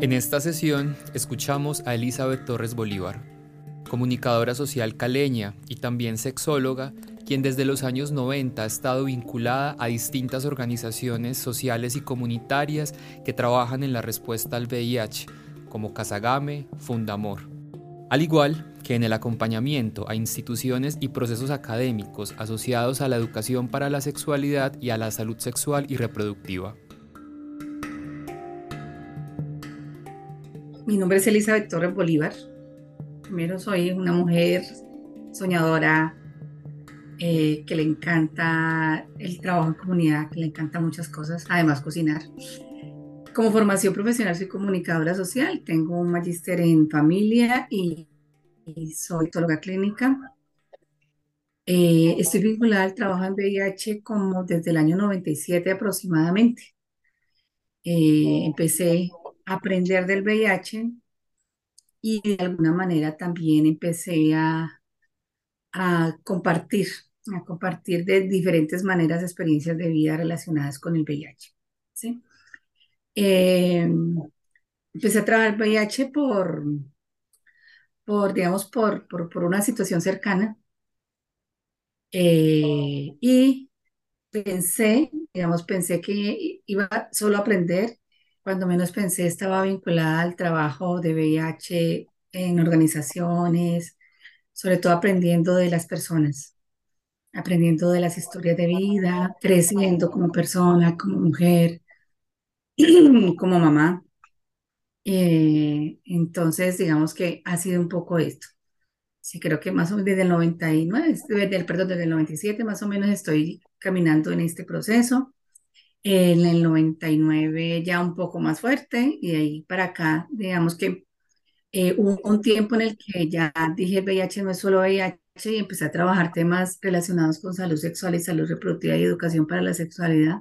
En esta sesión escuchamos a Elizabeth Torres Bolívar, comunicadora social caleña y también sexóloga, quien desde los años 90 ha estado vinculada a distintas organizaciones sociales y comunitarias que trabajan en la respuesta al VIH, como Casagame, Fundamor. Al igual que en el acompañamiento a instituciones y procesos académicos asociados a la educación para la sexualidad y a la salud sexual y reproductiva. Mi nombre es Elizabeth Torres Bolívar. Primero soy una mujer soñadora eh, que le encanta el trabajo en comunidad, que le encanta muchas cosas, además cocinar. Como formación profesional soy comunicadora social, tengo un magíster en familia y, soy psicóloga clínica. Eh, estoy vinculada al trabajo en VIH como desde el año 97 aproximadamente. Eh, empecé aprender del VIH y de alguna manera también empecé a, a compartir, a compartir de diferentes maneras experiencias de vida relacionadas con el VIH. ¿sí? Em, empecé a trabajar VIH por, por digamos, por, por, una situación cercana eh, y pensé, digamos, pensé que iba solo a aprender cuando menos pensé, estaba vinculada al trabajo de VIH en organizaciones, sobre todo aprendiendo de las personas, aprendiendo de las historias de vida, creciendo como persona, como mujer, como mamá. Eh, entonces, digamos que ha sido un poco esto. Sí, creo que más o menos desde el 99, desde perdón, desde el 97 más o menos estoy caminando en este proceso en el 99 ya un poco más fuerte y de ahí para acá, digamos que eh, hubo un tiempo en el que ya dije VIH no es solo VIH y empecé a trabajar temas relacionados con salud sexual y salud reproductiva y educación para la sexualidad,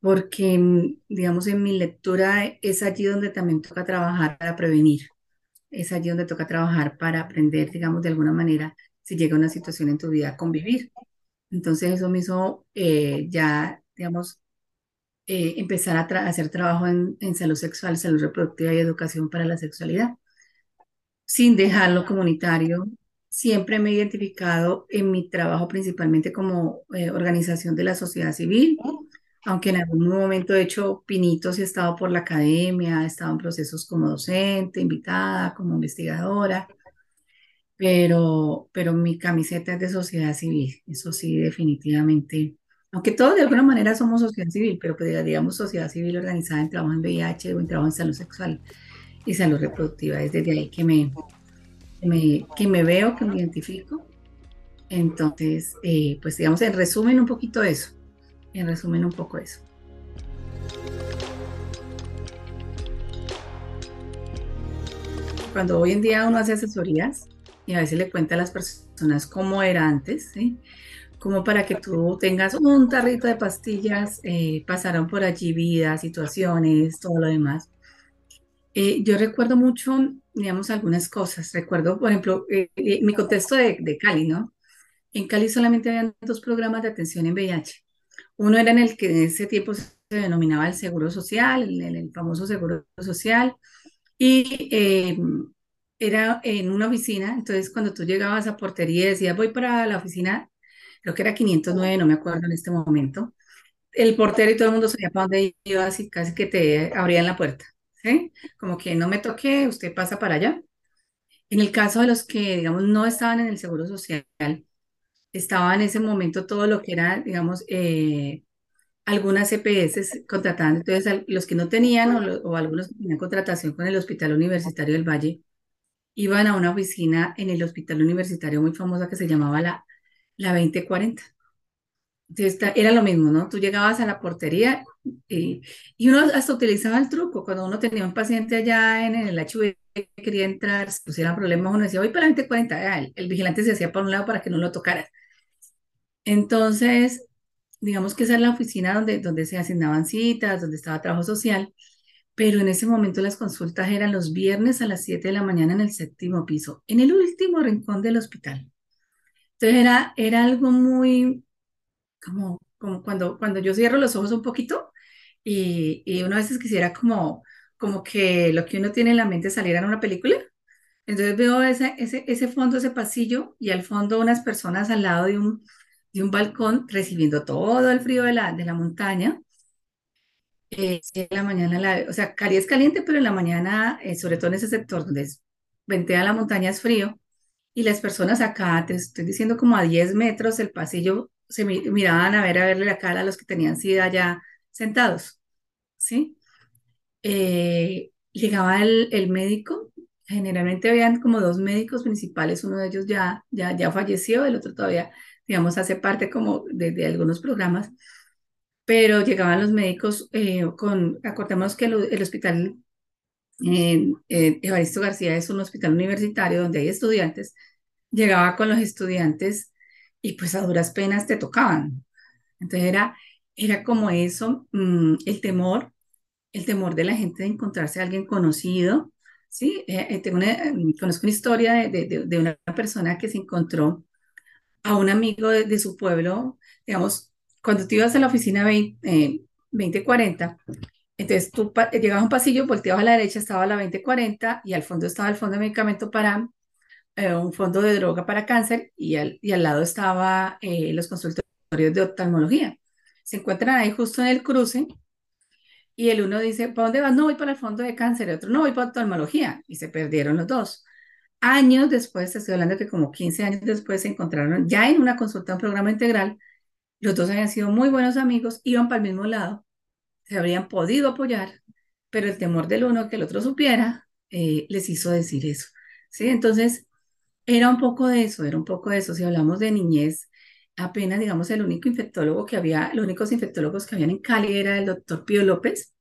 porque mm, digamos en mi lectura es allí donde también toca trabajar para prevenir, es allí donde toca trabajar para aprender, digamos, de alguna manera, si llega una situación en tu vida, convivir. Entonces eso me hizo eh, ya, digamos, eh, empezar a, hacer trabajo en, salud sexual, salud reproductiva y educación para la sexualidad, sin dejarlo comunitario. Siempre me he identificado en mi trabajo principalmente como eh, organización de la sociedad civil, aunque en algún momento he hecho pinitos y he estado por la academia, he estado en procesos como docente, invitada, como investigadora, pero, pero mi camiseta es de sociedad civil, eso sí, definitivamente aunque todos de alguna manera somos sociedad civil, pero pues, digamos sociedad civil organizada en trabajo en VIH o en trabajo en salud sexual y salud reproductiva. Es desde ahí que me, que me veo, que me identifico. Entonces, eh, pues digamos, en resumen un poquito eso. En resumen un poco eso. Cuando hoy en día uno hace asesorías y a veces le cuenta a las personas cómo era antes, ¿sí? Como para que tú tengas un tarrito de pastillas, eh, pasaron por allí vidas, situaciones, todo lo demás. Eh, yo recuerdo mucho, digamos, algunas cosas. Recuerdo, por ejemplo, eh, mi contexto de, de, Cali, ¿no? En Cali solamente habían dos programas de atención en VIH. Uno era en el que en ese tiempo se denominaba el Seguro Social, el, el famoso Seguro Social, y era en una oficina. Entonces, cuando tú llegabas a portería y decías, voy para la oficina creo que era 509, no me acuerdo en este momento. El portero y todo el mundo sabía para dónde iba, así casi que te abrían la puerta, ¿sí? Como que no me toque, usted pasa para allá. En el caso de los que, digamos, no estaban en el Seguro Social, estaba en ese momento todo lo que era, digamos, eh, algunas CPS contrataban, entonces los que no tenían o, o, algunos que tenían contratación con el Hospital Universitario del Valle, iban a una oficina en el Hospital Universitario muy famosa que se llamaba la la 2040. Entonces, era lo mismo, ¿no? Tú llegabas a la portería y, y, uno hasta utilizaba el truco. Cuando uno tenía un paciente allá en, el HIV que quería entrar, si pusieran problemas, uno decía, voy para la 2040. El, el vigilante se hacía por un lado para que no lo tocaras. Entonces, digamos que esa es la oficina donde, donde se asignaban citas, donde estaba trabajo social, pero en ese momento las consultas eran los viernes a las 7 de la mañana en el séptimo piso, en el último rincón del hospital. Entonces era, era algo muy como, como cuando, cuando yo cierro los ojos un poquito y, y uno a veces quisiera como, como que lo que uno tiene en la mente saliera en una película. Entonces veo ese, ese, ese fondo, ese pasillo y al fondo unas personas al lado de un, de un balcón recibiendo todo el frío de la, de la montaña. Eh, en la mañana, la, o sea, Cali es caliente, pero en la mañana, eh, sobre todo en ese sector donde es, ventea la montaña, es frío. Y las personas acá, te estoy diciendo como a 10 metros, el pasillo se miraban a ver, a verle la cara a los que tenían sida ya sentados, ¿sí? Eh, llegaba el, el, médico, generalmente habían como dos médicos principales, uno de ellos ya, ya, ya falleció, el otro todavía, digamos, hace parte como de, de algunos programas, pero llegaban los médicos eh, con, acordemos que el, el hospital eh, Evaristo García es un hospital universitario donde hay estudiantes, llegaba con los estudiantes y pues a duras penas te tocaban. Entonces era, era como eso, mm, el temor, el temor de la gente de encontrarse a alguien conocido, ¿sí? Eh, eh, tengo una, mm, conozco una historia de, de, de, una persona que se encontró a un amigo de, su pueblo, digamos, cuando tú ibas a la oficina 20, 2040, eh, entonces tú llegabas a un pasillo, volteabas a la derecha, estaba la 2040 y al fondo estaba el fondo de medicamento para eh, un fondo de droga para cáncer y al, y al lado estaba eh, los consultorios de oftalmología. Se encuentran ahí justo en el cruce y el uno dice, ¿para dónde vas? No, voy para el fondo de cáncer, el otro, no, voy para oftalmología y se perdieron los dos. Años después, estoy hablando que como 15 años después se encontraron ya en una consulta, un programa integral, los dos habían sido muy buenos amigos, iban para el mismo lado, se habrían podido apoyar, pero el temor del uno que el otro supiera eh, les hizo decir eso. ¿sí? Entonces, era un poco de eso, era un poco de eso. Si hablamos de niñez, apenas, digamos, el único infectólogo que había, los únicos infectólogos que habían en Cali era el doctor Pío López,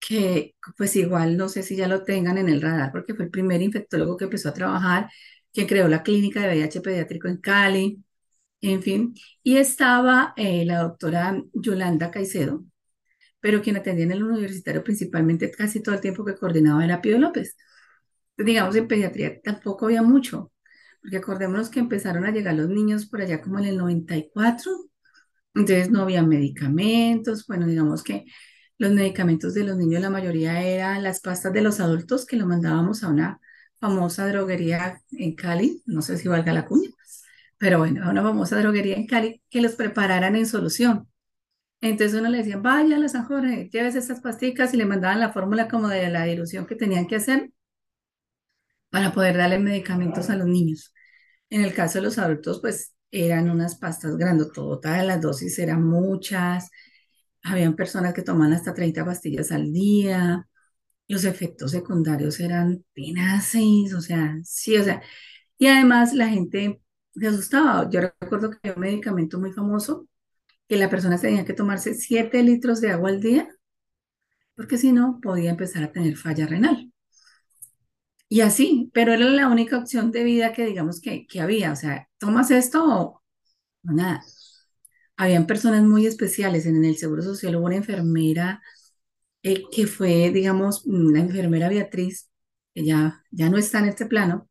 que pues igual no sé si ya lo tengan en el radar, porque fue el primer infectólogo que empezó a trabajar, que creó la clínica de VIH pediátrico en Cali, en fin. Y estaba eh, la doctora Yolanda Caicedo, pero quien atendía en el universitario principalmente casi todo el tiempo que coordinaba era Pío López. Digamos, en pediatría tampoco había mucho porque acordémonos que empezaron a llegar los niños por allá como en el 94, entonces no había medicamentos, bueno, digamos que los medicamentos de los niños la mayoría eran las pastas de los adultos que lo mandábamos a una famosa droguería en Cali, no sé si valga la cuña, pero bueno, a una famosa droguería en Cali que los prepararan en solución. Entonces uno le decía, vaya a San Jorge, lleves estas pasticas y le mandaban la fórmula como de la dilución que tenían que hacer para poder darle medicamentos a los niños. En el caso de los adultos, pues eran unas pastas grandototas, las dosis eran muchas, habían personas que tomaban hasta 30 pastillas al día, los efectos secundarios eran tenaces, o sea, sí, o sea, y además la gente se asustaba. Yo recuerdo que había un medicamento muy famoso que la persona tenía que tomarse 7 litros de agua al día, porque si no podía empezar a tener falla renal. Y así, pero era la única opción de vida que digamos que, que había. O sea, tomas esto o nada. Habían personas muy especiales. En el Seguro Social hubo una enfermera eh, que fue, digamos, una enfermera Beatriz, que ya, ya no está en este plano.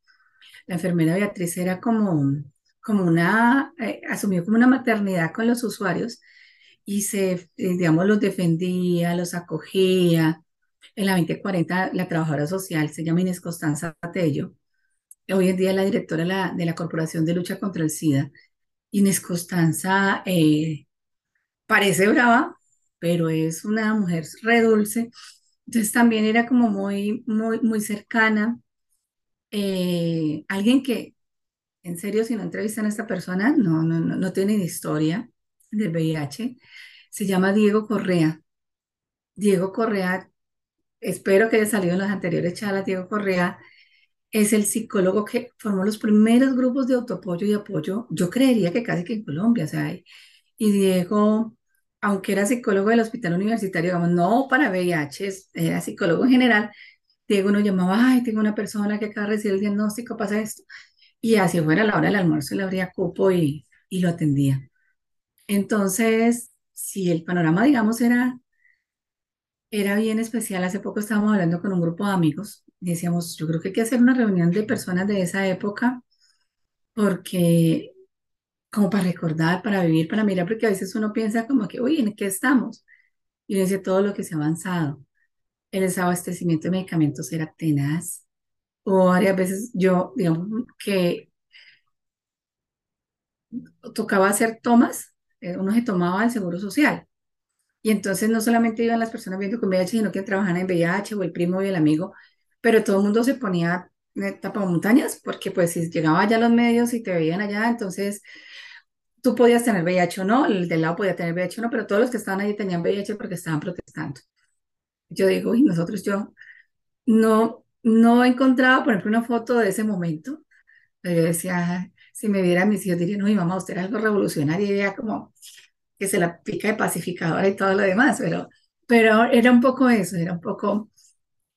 La enfermera Beatriz era como, como una, eh, asumió como una maternidad con los usuarios y se, eh, digamos, los defendía, los acogía en la 2040, la trabajadora social se llama Inés Constanza Tello. Hoy en día la directora de la, Corporación de Lucha contra el SIDA. Inés Constanza eh, parece brava, pero es una mujer re dulce. Entonces también era como muy, muy, muy cercana. Eh, alguien que, en serio, si no entrevistan a esta persona, no, no, no, no tienen historia del VIH. Se llama Diego Correa. Diego Correa espero que haya salido en las anteriores charlas, Diego Correa es el psicólogo que formó los primeros grupos de autoapoyo y apoyo, yo creería que casi que en Colombia, o sea, y Diego, aunque era psicólogo del hospital universitario, digamos, no para VIH, era psicólogo en general, Diego nos llamaba, ay, tengo una persona que acaba de recibir el diagnóstico, pasa esto. Y así fuera a la hora del almuerzo, le abría cupo y, y lo atendía. Entonces, si el panorama, digamos, era, era bien especial, hace poco estábamos hablando con un grupo de amigos decíamos, yo creo que hay que hacer una reunión de personas de esa época porque como para recordar, para vivir, para mirar, porque a veces uno piensa como que, oye, ¿en qué estamos? Y uno dice todo lo que se ha avanzado. El desabastecimiento de medicamentos era tenaz. O varias veces yo, digamos, que tocaba hacer tomas, eh, uno se tomaba el seguro social. Y entonces no solamente iban las personas viendo con VIH, sino que trabajaban en VIH o el primo y el amigo, pero todo el mundo se ponía montañas porque pues si llegaba allá los medios y te veían allá, entonces tú podías tener VIH o no, el del lado podía tener VIH o no, pero todos los que estaban allí tenían VIH porque estaban protestando. Yo digo, y nosotros yo no, no encontraba, por ejemplo, una foto de ese momento. Yo decía, si me viera mis hijos, dirían, mi mamá, usted era algo revolucionario, y ella como que se la pica de pacificadora y todo lo demás, pero, pero era un poco eso, era un poco,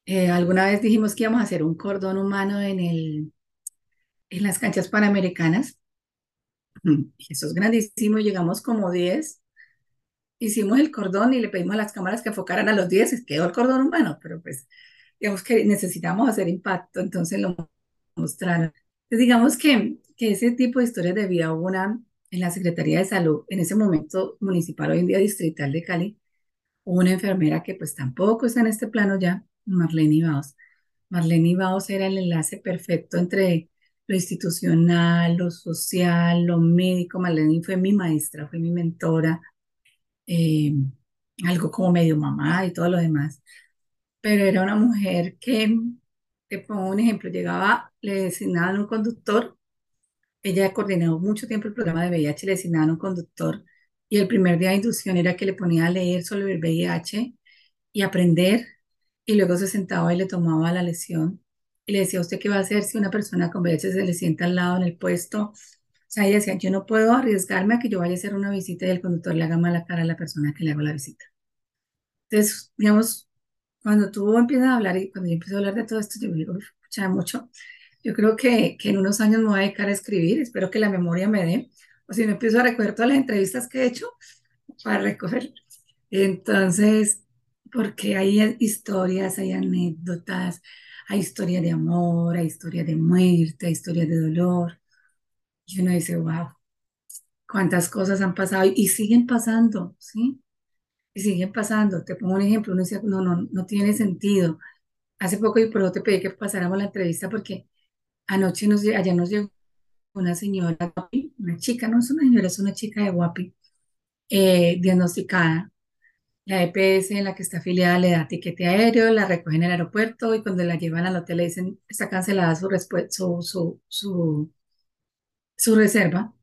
eh, alguna vez dijimos que íbamos a hacer un cordón humano en, el, en las canchas panamericanas, y eso es grandísimo, llegamos como 10, hicimos el cordón y le pedimos a las cámaras que enfocaran a los 10, quedó el cordón humano, pero pues digamos que necesitamos hacer impacto, entonces lo mostraron. digamos que, que ese tipo de historias de vida hubo una en la Secretaría de Salud, en ese momento municipal, hoy en día distrital de Cali, hubo una enfermera que pues tampoco está en este plano ya, Marlene Ibaos. Marlene Ibaos era el enlace perfecto entre lo institucional, lo social, lo médico. Marlene fue mi maestra, fue mi mentora, eh, algo como medio mamá y todo lo demás. Pero era una mujer que, te pongo un ejemplo, llegaba, le designaban un conductor, ella coordinó mucho tiempo el programa de VIH, le designaban un conductor y el primer día de inducción era que le ponía a leer sobre el VIH y aprender y luego se sentaba y le tomaba la lesión y le decía, ¿usted qué va a hacer si una persona con VIH se le sienta al lado en el puesto? O sea, ella decía, yo no puedo arriesgarme a que yo vaya a hacer una visita y el conductor le haga mala cara a la persona que le hago la visita. Entonces, digamos, cuando tú empiezas a hablar y cuando yo empiezo a hablar de todo esto, yo digo, escucha mucho. Yo creo que, que en unos años me voy a dedicar a escribir, espero que la memoria me dé, o si no empiezo a recoger todas las entrevistas que he hecho para recoger. Entonces, porque hay historias, hay anécdotas, hay historias de amor, hay historias de muerte, hay historias de dolor. Y uno dice, wow, cuántas cosas han pasado y, siguen pasando, ¿sí? Y siguen pasando. Te pongo un ejemplo, uno dice, no, no, no tiene sentido. Hace poco y por eso te pedí que pasáramos la entrevista porque anoche nos, allá nos llegó una señora, una chica, no es una señora, es una chica de Guapi, eh, diagnosticada la EPS en la que está afiliada le da tiquete aéreo, la recogen en el aeropuerto y cuando la llevan al hotel le dicen está cancelada su, su, su, su, su reserva.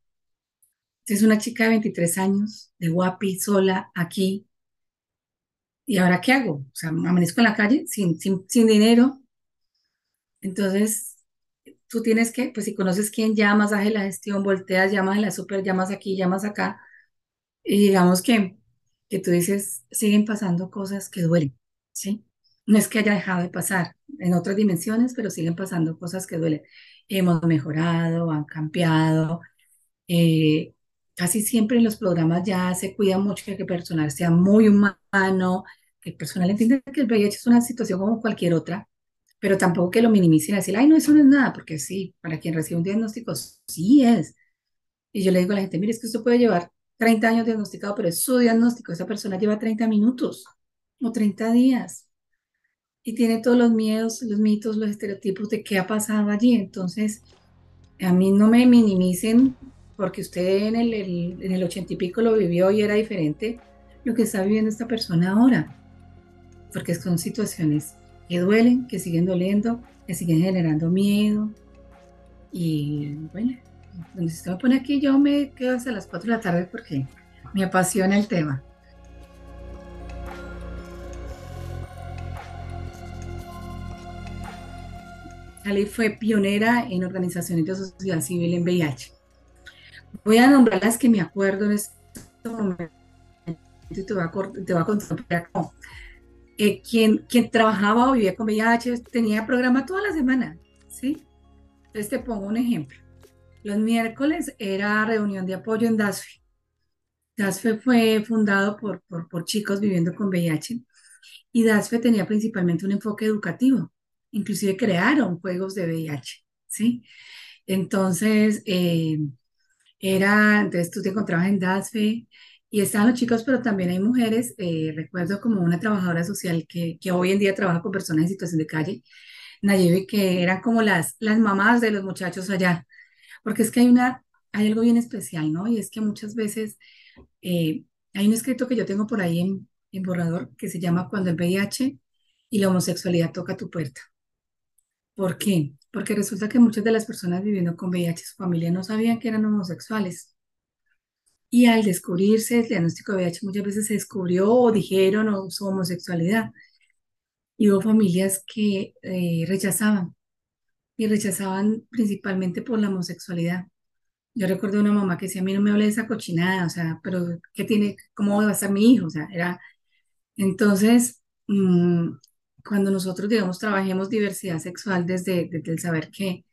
Es una chica de 23 años, de guapi, sola, aquí. ¿Y ahora qué hago? O sea, amanezco en la calle sin, sin, sin dinero. Entonces, tú tienes que, pues si conoces quién llamas, haces la gestión, volteas, llamas a la super, llamas aquí, llamas acá. Y digamos que que tú dices, siguen pasando cosas que duelen, ¿sí? No es que haya dejado de pasar en otras dimensiones, pero siguen pasando cosas que duelen. Hemos mejorado, han cambiado. Eh, casi siempre en los programas ya se cuida mucho que el personal sea muy humano, que el personal entienda que el VIH es una situación como cualquier otra, pero tampoco que lo minimicen y decir, ay, no, eso no es nada, porque sí, para quien recibe un diagnóstico, sí es. Y yo le digo a la gente, mire, es que esto puede llevar 30 años diagnosticado, pero es su diagnóstico. Esa persona lleva 30 minutos o 30 días y tiene todos los miedos, los mitos, los estereotipos de qué ha pasado allí. Entonces, a mí no me minimicen porque usted en el, en el 80 y pico lo vivió y era diferente lo que está viviendo esta persona ahora. Porque son situaciones que duelen, que siguen doliendo, que siguen generando miedo. Y bueno, donde se me pone aquí, yo me quedo hasta las 4 de la tarde porque me apasiona el tema. Ali fue pionera en organizaciones de sociedad civil en VIH. Voy a nombrar las que me acuerdo en este momento y te voy a, te voy a contar. Eh, quien, quien trabajaba o vivía con VIH tenía programa toda la semana, ¿sí? Entonces te pongo un ejemplo. Los miércoles era reunión de apoyo en DASFE. DASFE fue fundado por, por, por chicos viviendo con VIH y DASFE tenía principalmente un enfoque educativo. Inclusive crearon juegos de VIH, ¿sí? Entonces, eh, era, entonces tú te encontrabas en DASFE y estaban los chicos, pero también hay mujeres. eh, recuerdo como una trabajadora social que, que hoy en día trabaja con personas en situación de calle, Nayebi, que eran como las, las mamás de los muchachos allá. Porque es que hay una, hay algo bien especial, ¿no? Y es que muchas veces eh, hay un escrito que yo tengo por ahí en, en borrador que se llama Cuando el VIH y la homosexualidad toca tu puerta. ¿Por qué? Porque resulta que muchas de las personas viviendo con VIH, su familia no sabían que eran homosexuales. Y al descubrirse el diagnóstico de VIH, muchas veces se descubrió o dijeron o su homosexualidad. Y hubo familias que eh, rechazaban y rechazaban principalmente por la homosexualidad. Yo recuerdo una mamá que decía, a mí no me hable de esa cochinada, o sea, pero ¿qué tiene, cómo va a estar mi hijo? O sea, era, entonces, mm, cuando nosotros, digamos, trabajemos diversidad sexual desde, desde el saber que,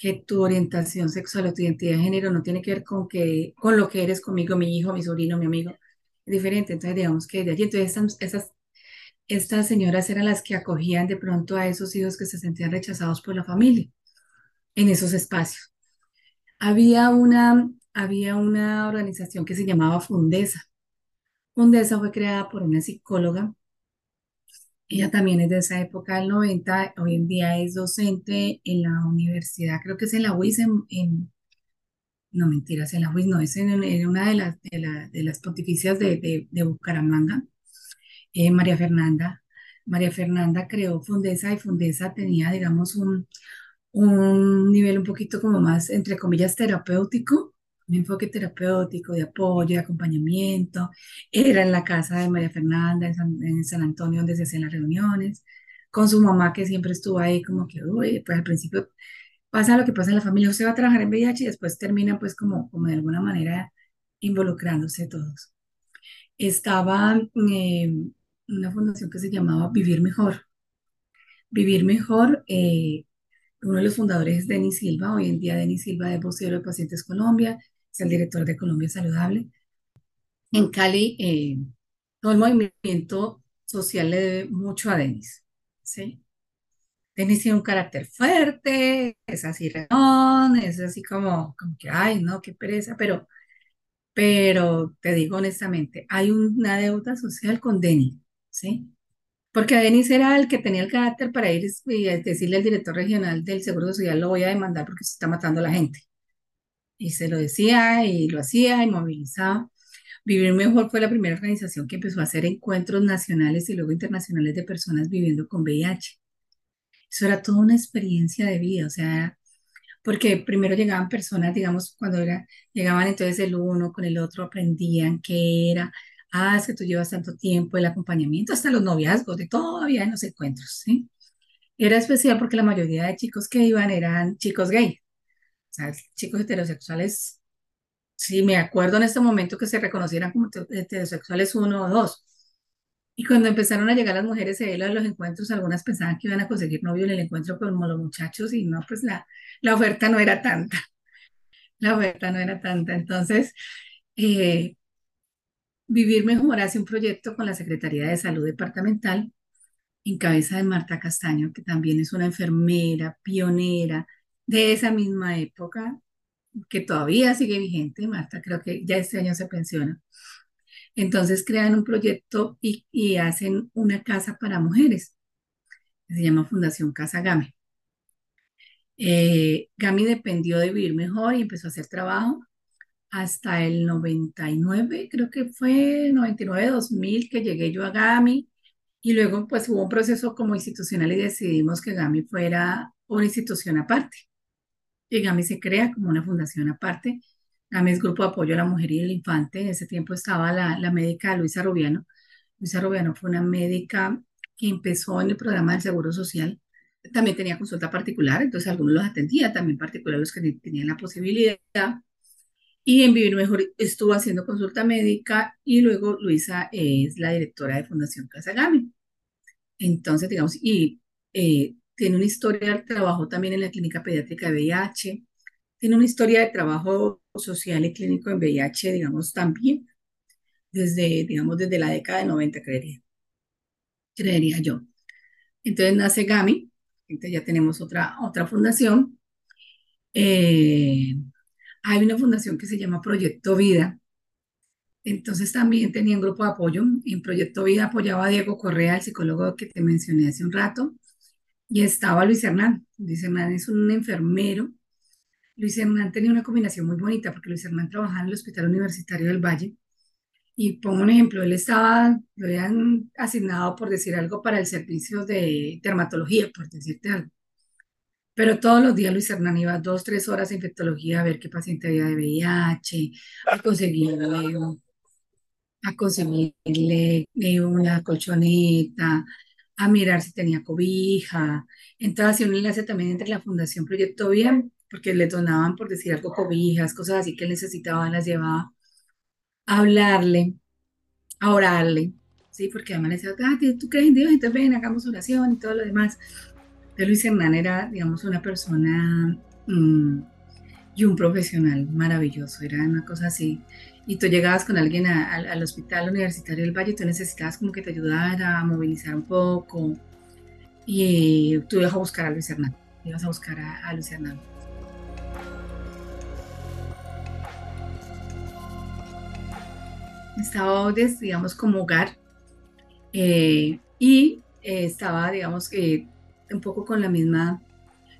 que tu orientación sexual o tu identidad de género no tiene que ver con, que, con lo que eres conmigo, mi hijo, mi sobrino, mi amigo, es diferente. Entonces, digamos que de allí, entonces esas, esas, estas señoras eran las que acogían de pronto a esos hijos que se sentían rechazados por la familia en esos espacios. Había una, había una organización que se llamaba Fundesa. Fundesa fue creada por una psicóloga ella también es de esa época del 90, hoy en día es docente en la universidad, creo que es en la UIS, en, no mentiras, en la UIS no, es en, en una de las, de, la- de las pontificias de, de- de Bucaramanga, eh, María Fernanda. María Fernanda creó Fundesa y Fundesa tenía, digamos, un, un nivel un poquito como más, entre comillas, terapéutico, un enfoque terapéutico de apoyo, de acompañamiento. Era en la casa de María Fernanda, en San, en San Antonio, donde se hacían las reuniones, con su mamá que siempre estuvo ahí como que, uy, pues al principio pasa lo que pasa en la familia, usted va a trabajar en VIH y después termina pues como, como de alguna manera involucrándose todos. Estaba eh, una fundación que se llamaba Vivir Mejor. Vivir Mejor, eh, uno de los fundadores es Denis Silva, hoy en día Denis Silva es vocero de Pacientes Colombia, es el director de Colombia Saludable. En Cali, eh, todo el movimiento social le debe mucho a Denis, ¿sí? Denis tiene un carácter fuerte, es así, reón, es así como, como que, ay, no, qué pereza, pero, pero te digo honestamente, hay una deuda social con Denis, ¿sí? Porque Denis era el que tenía el carácter para ir y decirle al director regional del Seguro Social, lo voy a demandar porque se está matando a la gente. Y se lo decía y lo hacía y movilizaba. Vivir Mejor fue la primera organización que empezó a hacer encuentros nacionales y luego internacionales de personas viviendo con VIH. Eso era toda una experiencia de vida, o sea, porque primero llegaban personas, digamos, cuando era, llegaban entonces el uno con el otro, aprendían qué era, ah, es que tú llevas tanto tiempo, el acompañamiento, hasta los noviazgos, de todo había en los encuentros, ¿sí? Era especial porque la mayoría de chicos que iban eran chicos gay, sea, chicos heterosexuales, sí, me acuerdo en este momento que se reconocieran como heterosexuales uno o dos. Y cuando empezaron a llegar las mujeres a los encuentros, algunas pensaban que iban a conseguir novio en el encuentro como los muchachos y no, pues la, la oferta no era tanta, la oferta no era tanta. Entonces, eh, Vivir Mejor hace un proyecto con la Secretaría de Salud Departamental en cabeza de Marta Castaño, que también es una enfermera pionera de esa misma época, que todavía sigue vigente. Marta creo que ya este año se pensiona. Entonces crean un proyecto y, hacen una casa para mujeres, se llama Fundación Casa Game. Eh, Gami dependió de Vivir Mejor y empezó a hacer trabajo hasta el 99, creo que fue 99-2000 que llegué yo a Gami y luego pues hubo un proceso como institucional y decidimos que Gami fuera una institución aparte. Y Gami se crea como una fundación aparte. Gami es Grupo de Apoyo a la Mujer y el Infante. En ese tiempo estaba la, la médica Luisa Rubiano. Luisa Rubiano fue una médica que empezó en el programa del Seguro Social. También tenía consulta particular, entonces algunos los atendía, también particular los que tenían la posibilidad Y en Vivir Mejor estuvo haciendo consulta médica y luego Luisa es la directora de Fundación Casa Gami. Entonces, digamos, y eh, tiene una historia de trabajo también en la clínica pediátrica de VIH, tiene una historia de trabajo social y clínico en VIH, digamos, también desde, digamos, desde la década de 90, creería, creería yo. Entonces nace GAMI, entonces ya tenemos otra, otra fundación. Eh, hay una fundación que se llama Proyecto Vida. Entonces también tenía un grupo de apoyo. En Proyecto Vida apoyaba a Diego Correa, el psicólogo que te mencioné hace un rato, y estaba Luis Hernán. Luis Hernán es un enfermero. Luis Hernán tenía una combinación muy bonita porque Luis Hernán trabajaba en el Hospital Universitario del Valle. Y pongo un ejemplo, él estaba, lo habían asignado, por decir algo, para el servicio de dermatología, por decirte algo. Pero todos los días Luis Hernán iba dos, tres horas a infectología a ver qué paciente había de VIH, a conseguirle, a conseguirle una colchoneta, a mirar si tenía cobija. Entonces hacía un enlace también entre la Fundación Proyecto Bien, porque le donaban, por decir algo, cobijas, cosas así que él necesitaba, las llevaba a hablarle, a orarle, ¿sí? Porque además le decía, ah, tú crees en Dios, entonces ven, hagamos oración y todo lo demás. De Luis Hernán era, digamos, una persona mm, y un profesional maravilloso, era una cosa así. Y tú llegabas con alguien al hospital universitario del Valle, tú necesitabas como que te ayudara a movilizar un poco. Y tú ibas a buscar a Luis Hernán, ibas a buscar a, Luis Hernán. Estaba, digamos, como hogar eh, y eh, estaba, digamos, que un poco con la misma,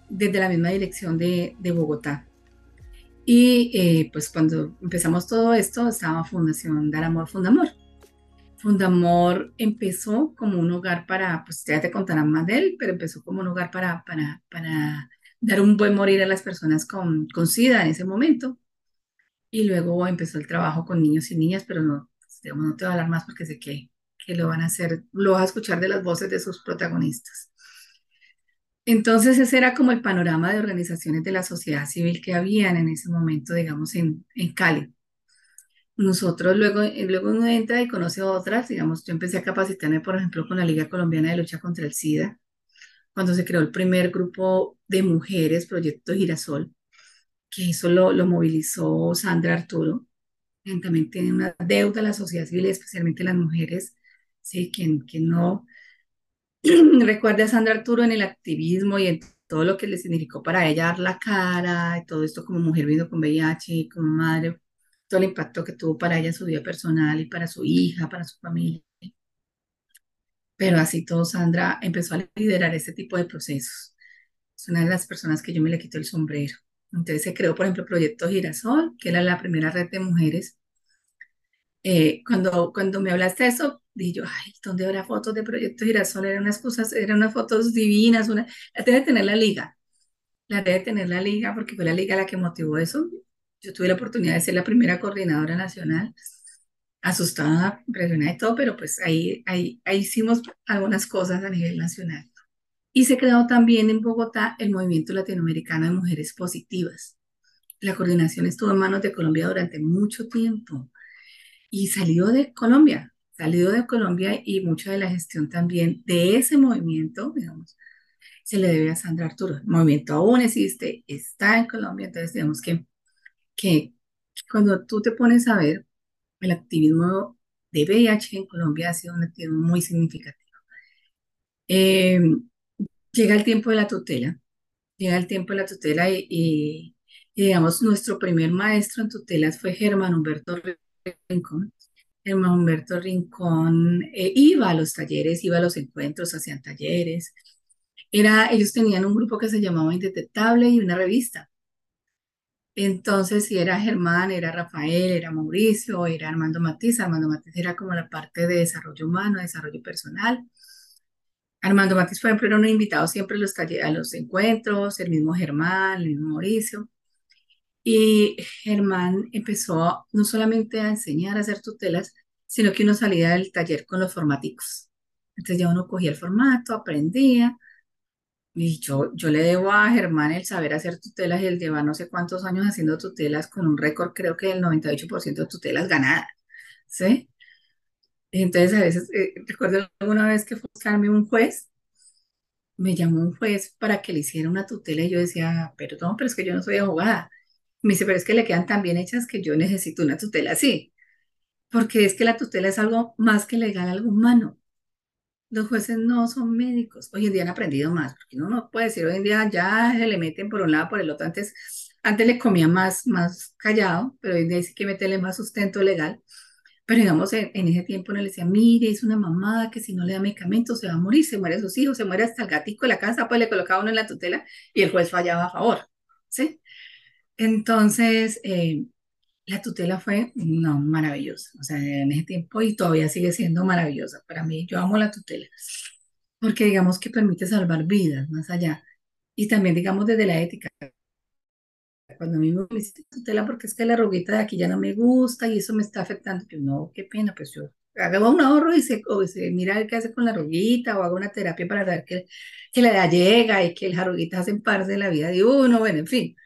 desde la misma dirección de Bogotá. Y eh, pues cuando empezamos todo esto, estaba Fundación Dar Amor, Fundamor. Fundamor empezó como un hogar para, pues ya te contarán más de él, pero empezó como un hogar para, para, para dar un buen morir a las personas con, con SIDA en ese momento. Y luego empezó el trabajo con niños y niñas, pero no, pues, no te voy a hablar más porque sé que, que lo van a hacer, lo vas a escuchar de las voces de sus protagonistas. Entonces ese era como el panorama de organizaciones de la sociedad civil que habían en ese momento, digamos, en, en Cali. Nosotros luego, eh, luego uno entra y conoce otras, digamos, yo empecé a capacitarme, por ejemplo, con la Liga Colombiana de Lucha contra el SIDA, cuando se creó el primer grupo de mujeres, Proyecto Girasol, que eso lo, lo movilizó Sandra Arturo, quien también tiene una deuda a la sociedad civil, especialmente las mujeres, sí, quien, quien no recuerda a Sandra Arturo en el activismo y en todo lo que le significó para ella dar la cara, y todo esto como mujer viviendo con VIH como madre, todo el impacto que tuvo para ella su vida personal y para su hija, para su familia. Pero así todo, Sandra empezó a liderar este tipo de procesos. Es una de las personas que yo me le quito el sombrero. Entonces se creó, por ejemplo, Proyecto Girasol, que era la primera red de mujeres. Eh, cuando, cuando me hablaste de eso, dije yo, ay, ¿dónde habrá fotos de Proyecto Girasol? Eran unas cosas, eran unas fotos divinas, una, la debe tener la liga, la debe tener la liga, porque fue la liga la que motivó eso. Yo tuve la oportunidad de ser la primera coordinadora nacional, asustada, impresionada y todo, pero pues ahí, ahí, ahí hicimos algunas cosas a nivel nacional. Y se creó también en Bogotá el Movimiento Latinoamericano de Mujeres Positivas. La coordinación estuvo en manos de Colombia durante mucho tiempo y salió de Colombia salido de Colombia y mucha de la gestión también de ese movimiento, digamos, se le debe a Sandra Arturo. El movimiento aún existe, está en Colombia, entonces digamos que, que cuando tú te pones a ver, el activismo de VIH en Colombia ha sido un activismo muy significativo. Em, llega el tiempo de la tutela, llega el tiempo de la tutela y, y, digamos, nuestro primer maestro en tutelas fue Germán Humberto Rincón, Germán Humberto Rincón eh, iba a los talleres, iba a los encuentros, hacían talleres. Era, ellos tenían un grupo que se llamaba Indetectable y una revista. Entonces, si era Germán, era Rafael, era Mauricio, era Armando Matiz. Armando Matiz era como la parte de desarrollo humano, desarrollo personal. Armando Matiz, por ejemplo, era un invitado siempre a los, a los encuentros, el mismo Germán, el mismo Mauricio. Y Germán empezó no solamente a enseñar a hacer tutelas, sino que uno salía del taller con los formáticos. Entonces ya uno cogía el formato, aprendía, Y yo, yo le debo a Germán el saber hacer tutelas y él lleva no sé cuántos años haciendo tutelas con un récord, creo que del 98% de tutelas ganadas, ¿sí? Y entonces a veces, eh, recuerdo alguna vez que fue a buscarme un juez, me llamó un juez para que le hiciera una tutela y yo decía, pero no, pero es que yo no soy abogada. Me dice, pero es que le quedan tan bien hechas que yo necesito una tutela así, porque es que la tutela es algo más que legal, algo humano. Los jueces no son médicos. Hoy en día han aprendido más, porque uno no puede decir hoy en día ya se le meten por un lado, por el otro. Antes, antes le comía más, más callado, pero hoy en día sí que meterle más sustento legal. Pero digamos, en, en ese tiempo no le decía, mire, es una mamada que si no le da medicamentos se va a morir, se muere sus hijos, se muere hasta el gatico de la casa, pues le colocaba uno en la tutela y el juez fallaba a favor, ¿sí? Entonces, eh, la tutela fue, no, maravillosa, o sea, en ese tiempo y todavía sigue siendo maravillosa. Para mí, yo amo la tutela, porque digamos que permite salvar vidas más allá. Y también, digamos, desde la ética, cuando a mí me hiciste tutela porque es que la arruguita de aquí ya no me gusta y eso me está afectando, yo no, qué pena, pues yo hago un ahorro y se, o se mira qué hace con la arruguita o hago una terapia para ver que, que la edad llega y que las arruguitas hacen parte de la vida de uno, bueno, en fin.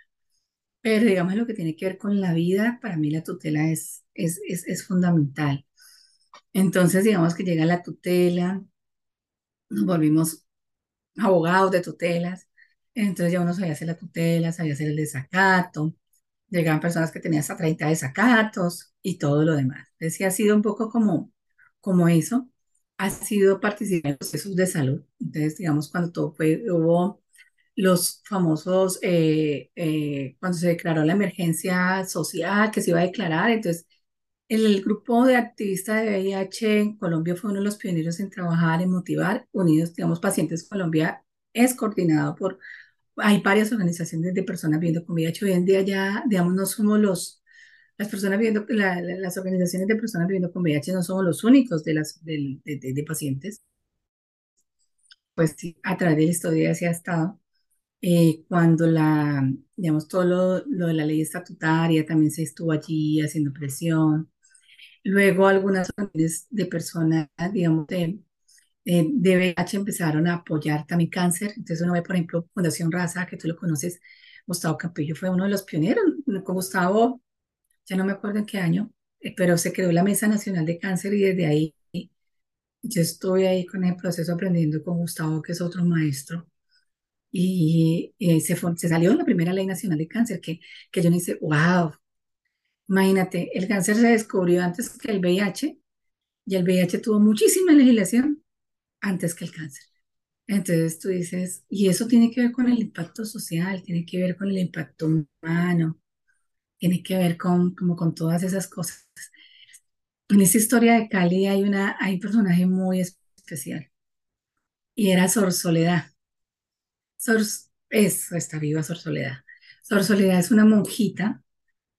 Pero digamos lo que tiene que ver con la vida, para mí la tutela es, es, es, es fundamental. Entonces, digamos que llega la tutela, nos volvimos abogados de tutelas, entonces ya uno sabía hacer la tutela, sabía hacer el desacato, llegaban personas que tenían hasta 30 desacatos y todo lo demás. Entonces, sí ha sido un poco como, como eso, ha sido participar en procesos de salud. Entonces, digamos, cuando todo fue, hubo los famosos, eh, eh, cuando se declaró la emergencia social que se iba a declarar, entonces el grupo de activistas de VIH en Colombia fue uno de los pioneros en trabajar, en motivar, unidos, digamos, Pacientes Colombia es coordinado por, hay varias organizaciones de personas viviendo con VIH, hoy en día ya, digamos, no somos los, las personas viviendo, la- la- las organizaciones de personas viviendo con VIH no somos los únicos de las, de, de- de pacientes, pues sí, a través de la historia se ha estado eh, cuando la, digamos, todo lo, lo de la ley estatutaria también se estuvo allí haciendo presión. Luego algunas organizaciones de personas, digamos, de, de, de VIH empezaron a apoyar también cáncer. Entonces uno ve, por ejemplo, Fundación Raza, que tú lo conoces, Gustavo Campillo fue uno de los pioneros. Con Gustavo, ya no me acuerdo en qué año, eh, pero se creó la Mesa Nacional de Cáncer y desde ahí yo estoy ahí con el proceso aprendiendo con Gustavo, que es otro maestro y se, se salió la primera ley nacional de cáncer, que, que yo me dice, wow, imagínate, el cáncer se descubrió antes que el VIH y el VIH tuvo muchísima legislación antes que el cáncer. Entonces tú dices, y eso tiene que ver con el impacto social, tiene que ver con el impacto humano, tiene que ver con, como con todas esas cosas. En esa historia de Cali hay, una, hay un personaje muy especial y era Sor Soledad. Sor, eso está viva Sor Soledad. Sor Soledad es una monjita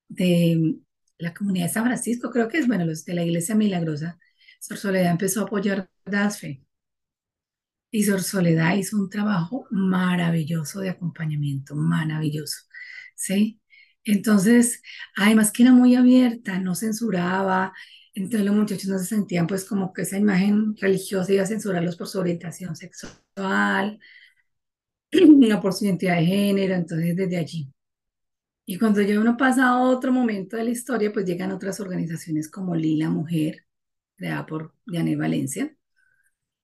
de la comunidad de San Francisco, creo que es, bueno, de la Iglesia Milagrosa. Sor Soledad empezó a apoyar DASFE y Sor Soledad hizo un trabajo maravilloso de acompañamiento, maravilloso, ¿sí? Entonces, además que era muy abierta, no censuraba, entonces los muchachos no se sentían pues como que esa imagen religiosa iba a censurarlos por su orientación sexual, su identidad de género, entonces desde allí. Y cuando ya uno pasa a otro momento de la historia, pues llegan otras organizaciones como Lila Mujer, creada por Janet Valencia.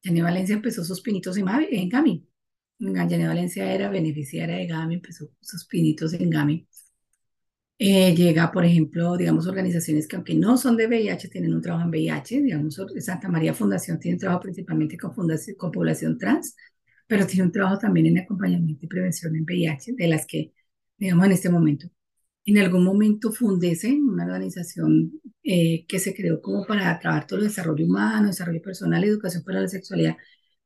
Janet Valencia empezó sus pinitos en, en Gami. Janet Valencia era beneficiaria de Gami, empezó sus pinitos en Gami. Eh, llega, por ejemplo, digamos, organizaciones que aunque no son de VIH, tienen un trabajo en VIH, digamos, Santa María Fundación tiene trabajo principalmente con, fundación, con población trans, pero tiene un trabajo también en acompañamiento y prevención en VIH, de las que, digamos, en este momento. En algún momento Fundese, una organización eh, que se creó como para trabajar todo el desarrollo humano, desarrollo personal, educación para la sexualidad,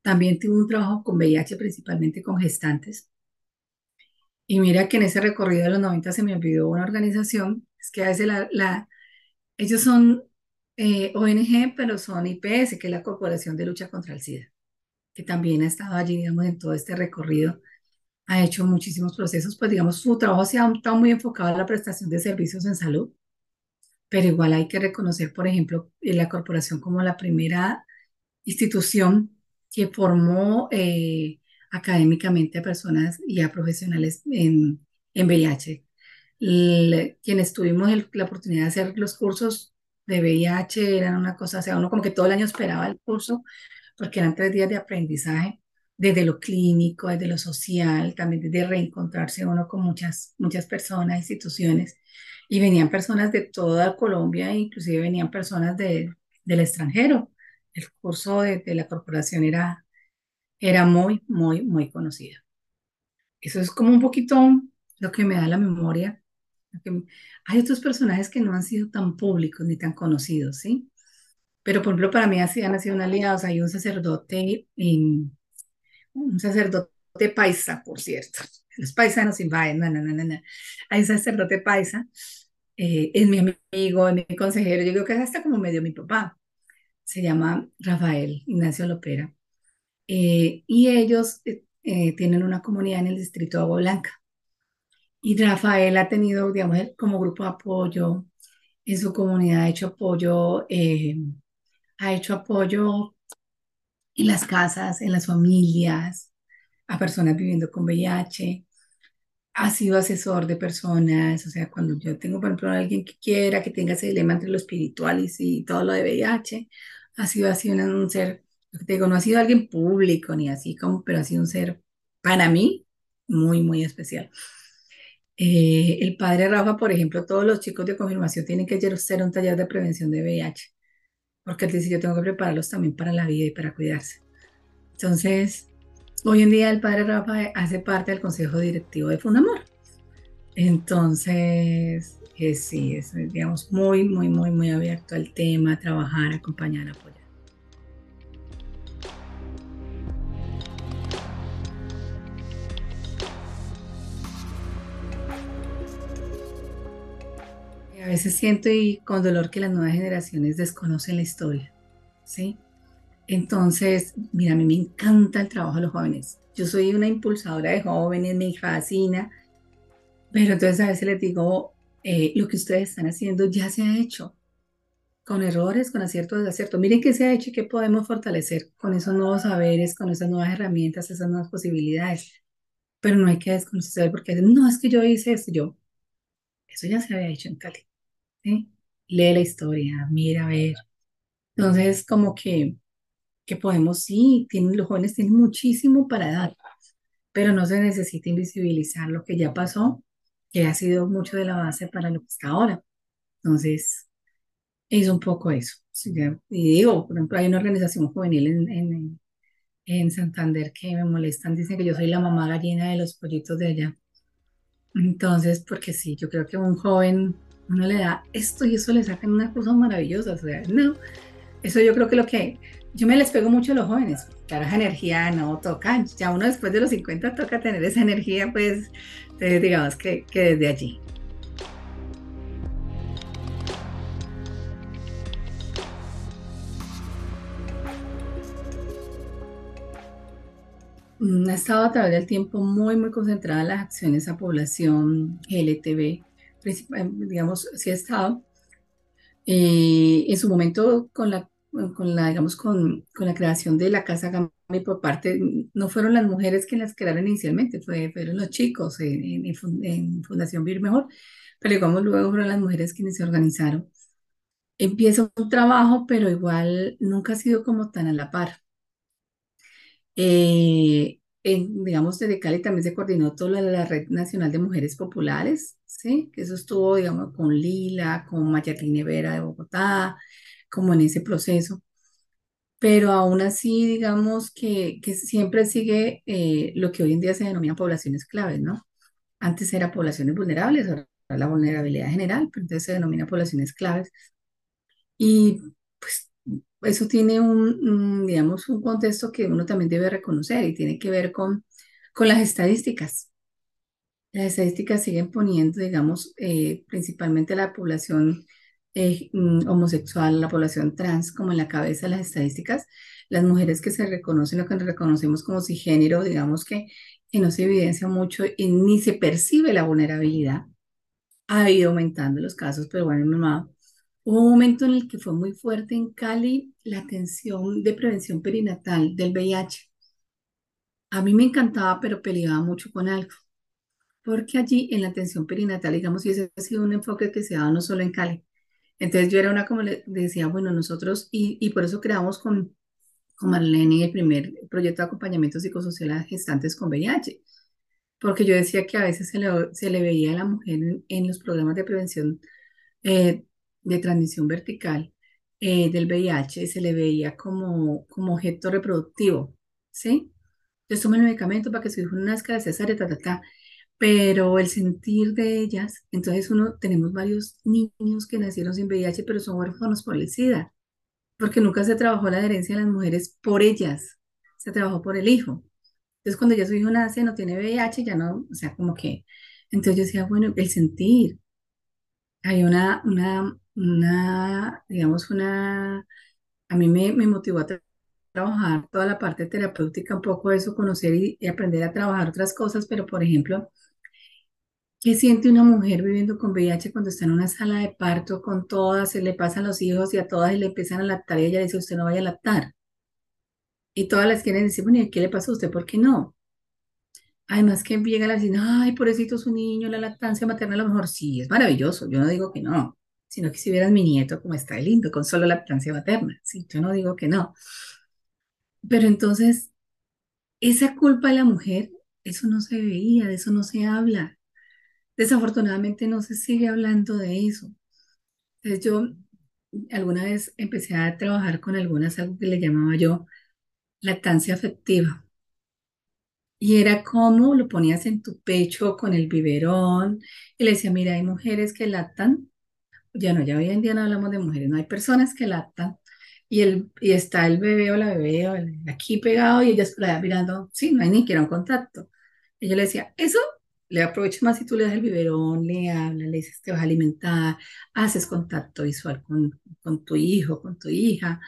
también tuvo un trabajo con VIH, principalmente con gestantes. Y mira que en ese recorrido de los 90 se me olvidó una organización, es que a veces la, la- ellos son eh, ONG, pero son IPS, que es la Corporación de Lucha contra el SIDA, que también ha estado allí, digamos, en todo este recorrido ha hecho muchísimos procesos, pues digamos, su trabajo se ha estado muy enfocado a la prestación de servicios en salud, pero igual hay que reconocer, por ejemplo, eh, la corporación como la primera institución que formó eh, académicamente a personas y a profesionales en, en VIH. quienes tuvimos la oportunidad de hacer los cursos de VIH eran una cosa, o sea, uno como que todo el año esperaba el curso, porque eran tres días de aprendizaje, desde lo clínico, desde lo social, también desde reencontrarse uno con muchas, muchas personas, instituciones, y venían personas de toda Colombia, inclusive venían personas de, del extranjero. El curso de, de la corporación era, era muy, muy, muy conocido. Eso es como un poquito lo que me da la memoria. Hay otros personajes que no han sido tan públicos ni tan conocidos, ¿sí? Pero, por ejemplo, para mí así han sido aliados. Hay un sacerdote, un sacerdote paisa, por cierto. Los paisanos invaden, no, no, no, no. Hay un sacerdote paisa, eh, es mi amigo, es mi consejero. Yo creo que es hasta como medio mi papá. Se llama Rafael Ignacio Lopera. Eh, y ellos eh, tienen una comunidad en el distrito de Agua Blanca. Y Rafael ha tenido, digamos, como grupo de apoyo en su comunidad, ha hecho apoyo, ha hecho apoyo en las casas, en las familias, a personas viviendo con VIH, ha sido asesor de personas, o sea, cuando yo tengo, por ejemplo, a alguien que quiera, que tenga ese dilema entre lo espiritual y, todo lo de VIH, ha sido así un ser, te digo, no ha sido alguien público ni así como, pero ha sido un ser para mí muy, muy especial. Eh, el padre Rafa, por ejemplo, todos los chicos de confirmación tienen que hacer un taller de prevención de VIH, porque él dice, yo tengo que prepararlos también para la vida y para cuidarse. Entonces, hoy en día el padre Rafa hace parte del consejo directivo de Fundamor. Entonces, eh, sí, es, digamos, muy, muy, muy, muy abierto al tema, trabajar, acompañar, apoyar. Veces siento y con dolor que las nuevas generaciones desconocen la historia, ¿sí? Entonces, mira, a mí me encanta el trabajo de los jóvenes. Yo soy una impulsadora de jóvenes, me fascina, pero entonces a veces les digo, eh, lo que ustedes están haciendo ya se ha hecho, con errores, con aciertos, desaciertos. Miren qué se ha hecho y qué podemos fortalecer con esos nuevos saberes, con esas nuevas herramientas, esas nuevas posibilidades. Pero no hay que desconocer porque no, es que yo hice esto, yo, eso ya se había hecho en Cali. Lee la historia, mira a ver. Entonces, como que, que podemos, sí, tienen, los jóvenes tienen muchísimo para dar, pero no se necesita invisibilizar lo que ya pasó, que ha sido mucho de la base para lo que está ahora. Entonces, es un poco eso. Y digo, por ejemplo, hay una organización juvenil en, en, en Santander que me molestan, dicen que yo soy la mamá gallina de los pollitos de allá. Entonces, porque sí, yo creo que un joven uno le da esto y eso le sacan una cosa maravillosa. O sea, no, eso yo creo que lo que yo me les pego mucho a los jóvenes, claro, esa energía no toca, ya uno después de los 50 toca tener esa energía, pues, digamos que, que desde allí. Mm, ha estado a través del tiempo muy, muy concentrada en las acciones a población LTV digamos, sí ha estado. Eh, en su momento, con la, con la digamos, con, con, la creación de la Casa Gami por parte, no fueron las mujeres quienes las crearon inicialmente, fue, fueron los chicos en, Fundación Vivir Mejor, pero digamos, luego fueron las mujeres quienes se organizaron. Empieza un trabajo, pero igual nunca ha sido como tan a la par. Eh, digamos, desde Cali también se coordinó toda la, Red Nacional de Mujeres Populares, ¿sí? Que eso estuvo, digamos, con Lila, con Mayatline Vera de Bogotá, como en ese proceso. Pero aún así, digamos que, que siempre sigue eh, lo que hoy en día se denomina poblaciones claves, ¿no? Antes era poblaciones vulnerables, ahora la vulnerabilidad general, pero entonces se denomina poblaciones claves. Y pues eso tiene un, digamos, un contexto que uno también debe reconocer y tiene que ver con, con las estadísticas. Las estadísticas siguen poniendo, digamos, eh, principalmente la población eh, mm, homosexual, la población trans, como en la cabeza de las estadísticas. Las mujeres que se reconocen, lo que reconocemos como cisgénero, digamos que, que no se evidencia mucho y ni se percibe la vulnerabilidad. Ha ido aumentando los casos, pero bueno, mamá Hubo un momento en el que fue muy fuerte en Cali la atención de prevención perinatal del VIH. A mí me encantaba, pero peleaba mucho con algo, porque allí en la atención perinatal, digamos, y ese ha sido un enfoque que se ha dado no solo en Cali. Entonces yo era una como decía, bueno, nosotros, y, y por eso creamos con, con Marlene el primer proyecto de acompañamiento psicosocial a gestantes con VIH, porque yo decía que a veces se le, se le veía a la mujer en, en los programas de prevención eh, de transmisión vertical eh, del VIH, se le veía como, como objeto reproductivo, ¿sí? Entonces toman el medicamento para que su hijo nazca de cesárea, ta, ta, ta. Pero el sentir de ellas, entonces uno, tenemos varios niños que nacieron sin VIH, pero son huérfanos por el SIDA, porque nunca se trabajó la adherencia de las mujeres por ellas, se trabajó por el hijo. Entonces cuando ya su hijo nace, no tiene VIH, ya no, o sea, como que, entonces yo decía, bueno, el sentir, hay una, una, una, digamos, una, a mí me, me motivó a tra- trabajar toda la parte terapéutica, un poco eso, conocer y, aprender a trabajar otras cosas, pero por ejemplo, ¿qué siente una mujer viviendo con VIH cuando está en una sala de parto con todas, se le pasan los hijos y a todas y le empiezan a lactar y ella dice, usted no vaya a lactar? Y todas las quieren decir, bueno, ¿y qué le pasa a usted? ¿Por qué no? Además que llega la vecina, ay, pobrecito su niño, la lactancia materna a lo mejor sí, es maravilloso, yo no digo que no, sino que si vieras mi nieto como está lindo, con solo lactancia materna, sí, yo no digo que no. Pero entonces, esa culpa de la mujer, eso no se veía, de eso no se habla. Desafortunadamente no se sigue hablando de eso. Entonces yo alguna vez empecé a trabajar con algunas, algo que le llamaba yo lactancia afectiva. Y era como lo ponías en tu pecho con el biberón y le decía, mira, hay mujeres que lactan, ya no, ya hoy en día no hablamos de mujeres, no hay personas que lactan y, el, y está el bebé o la bebé o el- aquí pegado y ellas la mirando, sí, no hay ni siquiera un contacto. Y yo le decía, eso le aprovecho más si tú le das el biberón, le hablas, le dices, te vas a alimentar, haces contacto visual con, con tu hijo, con tu hija.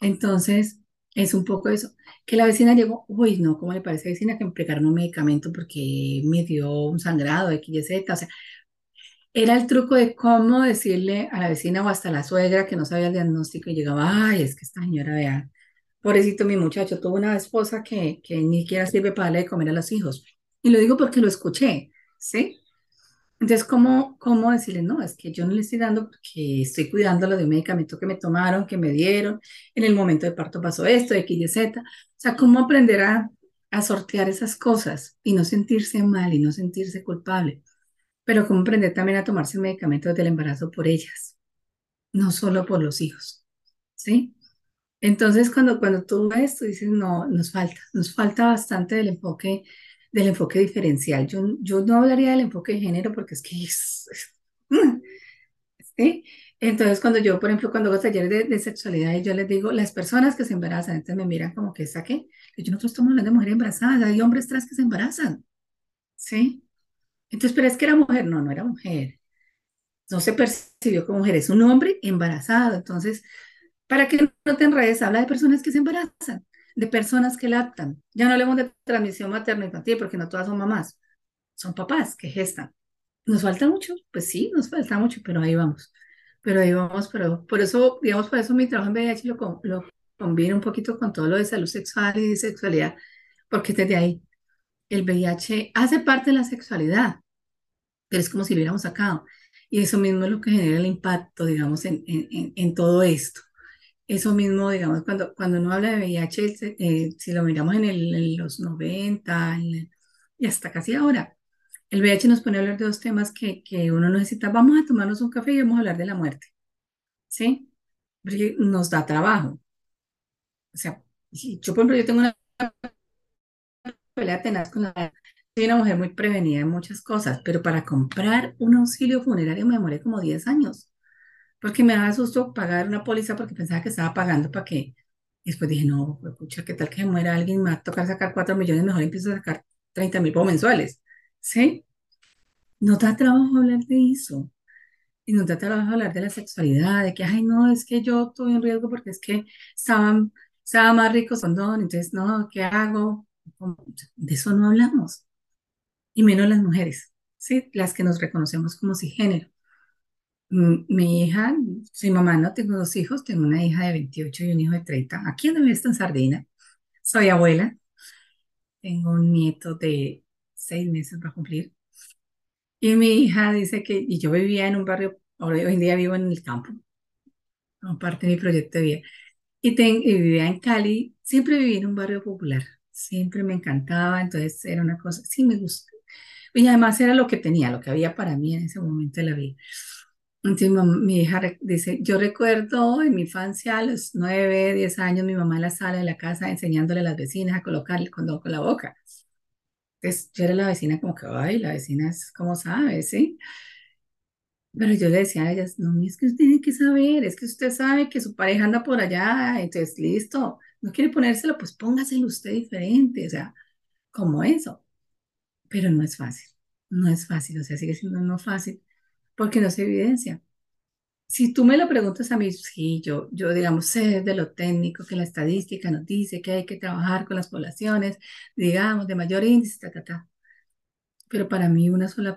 Entonces, es un poco eso. Que la vecina llegó, uy, no, ¿cómo le parece a la vecina que me un medicamento porque me dio un sangrado, X, Y, Z? O sea, era el truco de cómo decirle a la vecina o hasta la suegra que no sabía el diagnóstico y llegaba, ay, es que esta señora, vea, pobrecito mi muchacho, tuvo una esposa que, que ni siquiera sirve para darle de comer a los hijos. Y lo digo porque lo escuché, ¿sí? Entonces, ¿cómo, cómo decirle, no, es que yo no le estoy dando porque estoy cuidándolo de un medicamento que me tomaron, que me dieron, en el momento de parto pasó esto, X, Y, Z. O sea, ¿cómo aprender a, a sortear esas cosas y no sentirse mal y no sentirse culpable? Pero cómo aprender también a tomarse el medicamento embarazo por ellas, no solo por los hijos, ¿sí? Entonces, cuando, cuando tú ves, tú dices, no, nos falta, nos falta bastante del enfoque, del enfoque diferencial. Yo, yo no hablaría del enfoque de género porque es que es, ¿sí? Entonces, cuando yo, por ejemplo, cuando hago talleres de, de sexualidad, y yo les digo, las personas que se embarazan, entonces me miran como que, ¿saqué? Yo nosotros estamos hablando de mujeres embarazadas, hay hombres trans que se embarazan, ¿sí? Entonces, pero es que era mujer, no, no era mujer, no se percibió como mujer, es un hombre embarazado, entonces para que no te enredes, habla de personas que se embarazan, de personas que lactan. Ya no hablemos de transmisión materno-infantil, porque no todas son mamás, son papás que gestan. ¿Nos falta mucho? Pues sí, nos falta mucho, pero ahí vamos. Pero ahí vamos, pero por eso, digamos, por eso mi trabajo en VIH lo, lo combino un poquito con todo lo de salud sexual y sexualidad, porque desde ahí el VIH hace parte de la sexualidad, es como si lo hubiéramos sacado. Y eso mismo es lo que genera el impacto, digamos, en, en, todo esto. Eso mismo, digamos, cuando, cuando uno habla de VIH, eh, si lo miramos en, los 90 en el- y hasta casi ahora, el VIH nos pone a hablar de dos temas que, que uno necesita. Vamos a tomarnos un café y vamos a hablar de la muerte, ¿sí? Porque nos da trabajo. O sea, yo, por ejemplo, yo tengo una pelea tenaz con la... Soy una mujer muy prevenida en muchas cosas, pero para comprar un auxilio funerario me demoré como 10 años. porque me daba susto pagar una póliza porque pensaba que estaba pagando para que. Y después dije, no, pucha, ¿qué tal que muera alguien? Me va a tocar sacar 4 millones, mejor empiezo a sacar 30 mil pesos mensuales. ¿Sí? No da trabajo hablar de eso. Y no da trabajo hablar de la sexualidad, de que, ay, no, es que yo tuve un riesgo porque es que estaban, estaba más rico condón, entonces, no, ¿qué hago? De eso no hablamos. Y menos las mujeres, ¿sí? Las que nos reconocemos como cisgénero. Mi hija, soy mamá, no tengo dos hijos, tengo una hija de 28 y un hijo de 30. Aquí vivo está en Sardina, soy abuela. tengo un nieto de seis meses para cumplir. Y mi hija dice que, y yo vivía en un barrio, ahora hoy en día vivo en el campo, como parte de mi proyecto de vida. Y, y vivía en Cali, siempre viví en un barrio popular, siempre me encantaba, entonces era una cosa, sí me gusta. Y además era lo que tenía, lo que había para mí en ese momento de la vida. Entonces mi, hija dice, yo recuerdo en mi infancia, a los nueve, diez años, mi mamá en la sala de la casa enseñándole a las vecinas a colocar el condón con la boca. Entonces yo era la vecina como que, ay, la vecina es como sabe, ¿sí? Pero yo le decía a ellas, no, es que usted tiene que saber, es que usted sabe que su pareja anda por allá, entonces listo, no quiere ponérselo, pues póngaselo usted diferente, o sea, como eso. Pero no es fácil, no es fácil, o sea, sigue siendo no fácil porque no se evidencia. Si tú me lo preguntas a mí, sí, yo, yo digamos, sé de lo técnico que la estadística nos dice que hay que trabajar con las poblaciones, digamos, de mayor índice, ta, ta, ta. Pero para mí una sola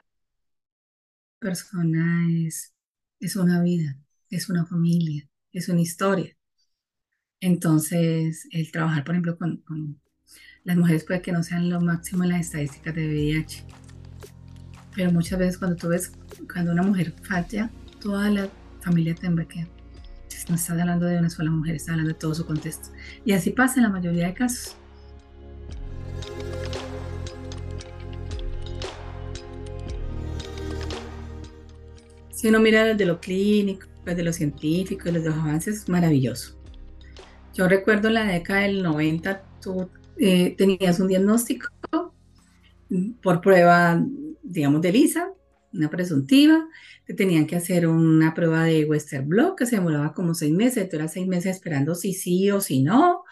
persona es, es una vida, es una familia, es una historia. Entonces, el trabajar, por ejemplo, con, con las mujeres puede que no sean lo máximo en las estadísticas de VIH, pero muchas veces cuando tú ves, cuando una mujer falla, toda la familia te embarquea. No estás hablando de una sola mujer, estás hablando de todo su contexto. Y así pasa en la mayoría de casos. Si uno mira desde lo clínico, desde lo científico, desde los avances, es maravilloso. Yo recuerdo en la década del 90, tú eh, tenías un diagnóstico por prueba digamos, de Lisa, una presuntiva, te tenían que hacer una prueba de Western Blot que se demoraba como seis meses, tú eras seis meses esperando si sí o si no.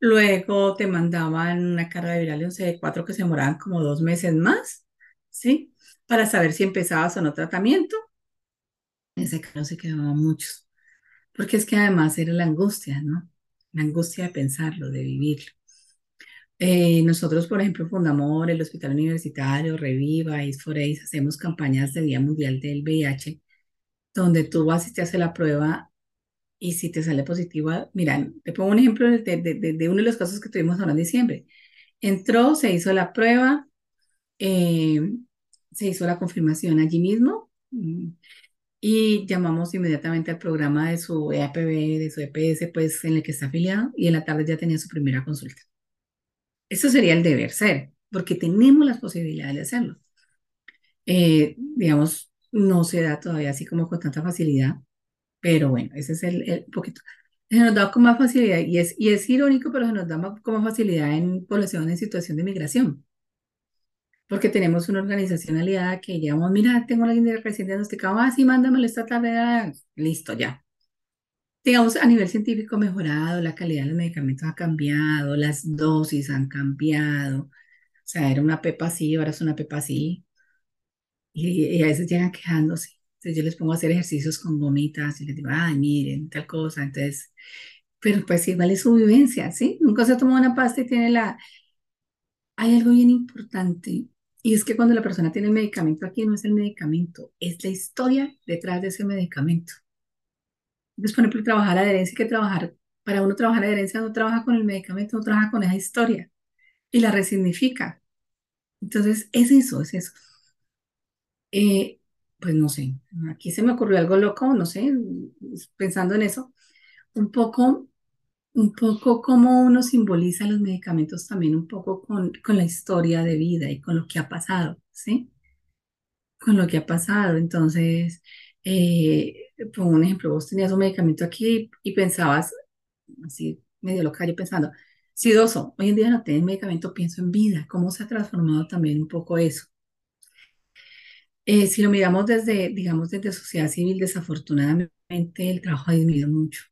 Luego te mandaban una carga de viral de 4 que se demoraban como dos meses más, ¿sí? Para saber si empezabas o no tratamiento. En ese caso se quedaban muchos. Porque es que además era la angustia, ¿no? La angustia de pensarlo, de vivirlo. Eh, nosotros, por ejemplo, fundamos el Hospital Universitario, Reviva, is for AIDS, hacemos campañas de Día Mundial del VIH, donde tú vas y te haces la prueba y si te sale positiva, mira, te pongo un ejemplo de, de, uno de los casos que tuvimos ahora en diciembre. Entró, se hizo la prueba, eh, se hizo la confirmación allí mismo mm, y llamamos inmediatamente al programa de su EAPB, de su EPS, pues en el que está afiliado y en la tarde ya tenía su primera consulta. Eso sería el deber ser, porque tenemos las posibilidades de hacerlo. Eh, digamos, no se da todavía así como con tanta facilidad, pero bueno, ese es el, poquito. Se nos da con más facilidad, y es, y es irónico, pero se nos da con más facilidad en población en situación de migración. Porque tenemos una organización aliada que llamamos, mira, tengo a alguien recién diagnosticado, ah, sí, mándamelo esta tarde, ah, listo, ya digamos, a nivel científico ha mejorado, la calidad de los medicamentos ha cambiado, las dosis han cambiado. O sea, era una pepa así, ahora es una pepa así. Y, a veces llegan quejándose. Entonces yo les pongo a hacer ejercicios con gomitas y les digo, ay, miren, tal cosa. Entonces, pero pues sí, vale su vivencia, ¿sí? Nunca se toma una pasta y tiene la... Hay algo bien importante y es que cuando la persona tiene el medicamento aquí no es el medicamento, es la historia detrás de ese medicamento. Entonces, por ejemplo, trabajar la adherencia, hay que trabajar, para uno trabajar la adherencia, no trabaja con el medicamento, no trabaja con esa historia y la resignifica. Entonces, es eso, es eso. Eh, pues no sé, aquí se me ocurrió algo loco, no sé, pensando en eso, un poco, un poco cómo uno simboliza los medicamentos también, un poco con, con la historia de vida y con lo que ha pasado, ¿sí? Con lo que ha pasado. Entonces, eh, un ejemplo, vos tenías un medicamento aquí y pensabas, así medio loca, yo pensando, Sidoso, hoy en día no tengo medicamento, pienso en vida, cómo se ha transformado también un poco eso. Eh, si lo miramos desde, digamos, desde sociedad civil, desafortunadamente el trabajo ha disminuido mucho.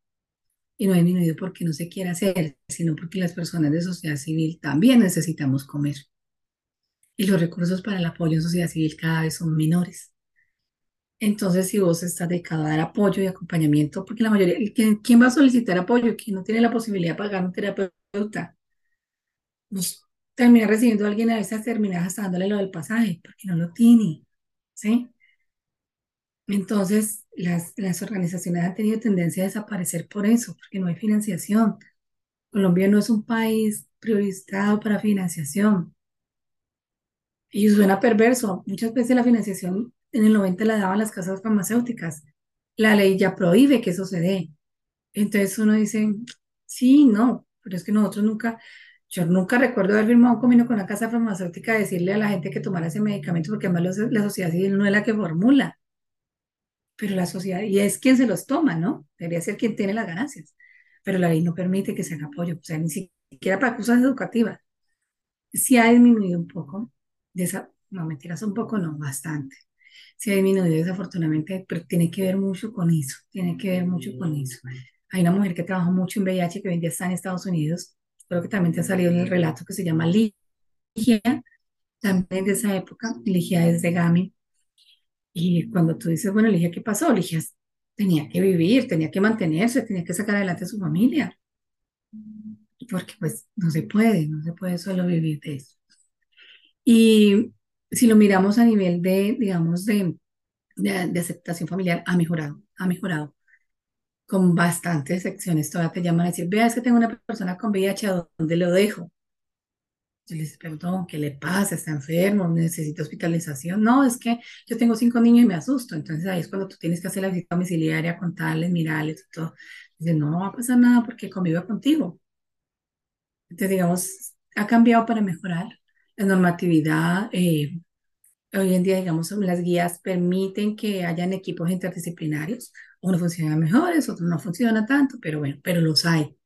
Y no ha disminuido porque no se quiere hacer, sino porque las personas de sociedad civil también necesitamos comer. Y los recursos para el apoyo en sociedad civil cada vez son menores. Entonces, si vos estás dedicado a dar apoyo y acompañamiento, porque la mayoría, ¿quién, va a solicitar apoyo? Quien no tiene la posibilidad de pagar un terapeuta. Pues termina recibiendo a alguien, a veces terminas hasta dándole lo del pasaje, porque no lo tiene. ¿Sí? Entonces, las, las organizaciones han tenido tendencia a desaparecer por eso, porque no hay financiación. Colombia no es un país priorizado para financiación. Y suena perverso. Muchas veces la financiación en el 90 la daban las casas farmacéuticas. La ley ya prohíbe que eso se dé. Entonces uno dice, sí, no, pero es que nosotros nunca, yo nunca recuerdo haber firmado un convenio con una casa farmacéutica a decirle a la gente que tomara ese medicamento, porque además la sociedad civil no es la que formula, pero la sociedad, y es quien se los toma, ¿no? Debería ser quien tiene las ganancias, pero la ley no permite que se haga apoyo, o sea, ni siquiera para cosas educativas. Sí ha disminuido un poco, de esa, no mentiras, un poco, no, bastante. Sí ha disminuido desafortunadamente, pero tiene que ver mucho con eso, tiene que ver mucho con eso. Hay una mujer que trabajó mucho en VIH que hoy en día está en Estados Unidos, creo que también te ha salido en el relato que se llama Ligia, también de esa época, Ligia es de Gami. Y cuando tú dices, bueno, Ligia, ¿qué pasó? Ligia tenía que vivir, tenía que mantenerse, tenía que sacar adelante a su familia. Porque pues no se puede, no se puede solo vivir de eso. Y si lo miramos a nivel de, digamos, de, de aceptación familiar, ha mejorado, ha mejorado con bastantes secciones. Todavía te llaman a decir, vea, es que tengo una persona con VIH, ¿a dónde lo dejo? Yo les pregunto, ¿qué le pasa? ¿Está enfermo? ¿Necesita hospitalización? No, es que yo tengo cinco niños y me asusto. Entonces ahí es cuando tú tienes que hacer la visita domiciliaria, contarles, mirarles y todo. Dicen, no, no va a pasar nada porque convivo contigo. Entonces, digamos, ha cambiado para mejorar la normatividad. Eh, hoy en día, digamos, las guías permiten que hayan equipos interdisciplinarios uno funciona mejores, otro no funciona tanto, pero bueno, pero los hay.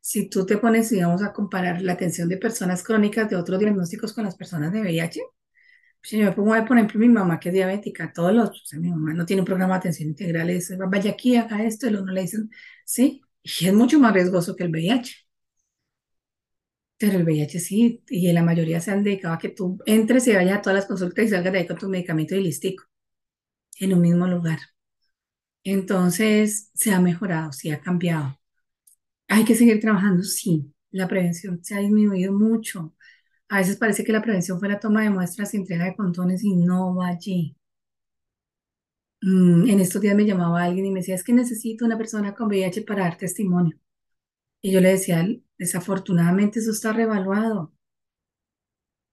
Si tú te pones, digamos, a comparar la atención de personas crónicas de otros diagnósticos con las personas de VIH, pues yo me pongo a ver, por ejemplo, mi mamá que es diabética, todos los, o sea, mi mamá no tiene un programa de atención integral, dice, vaya aquí, haga esto, y uno le dicen, sí, y es mucho más riesgoso que el VIH. Pero el VIH sí, y la mayoría se han dedicado a que tú entres y vayas a todas las consultas y salgas de ahí con tu medicamento y listico, en un mismo lugar. Entonces, se ha mejorado, sí ha cambiado. Hay que seguir trabajando, sí. La prevención se ha disminuido mucho. A veces parece que la prevención fue la toma de muestras y entrega de condones y no va allí. Mm, en estos días me llamaba alguien y me decía, es que necesito una persona con VIH para dar testimonio. Y yo le decía, desafortunadamente eso está revaluado.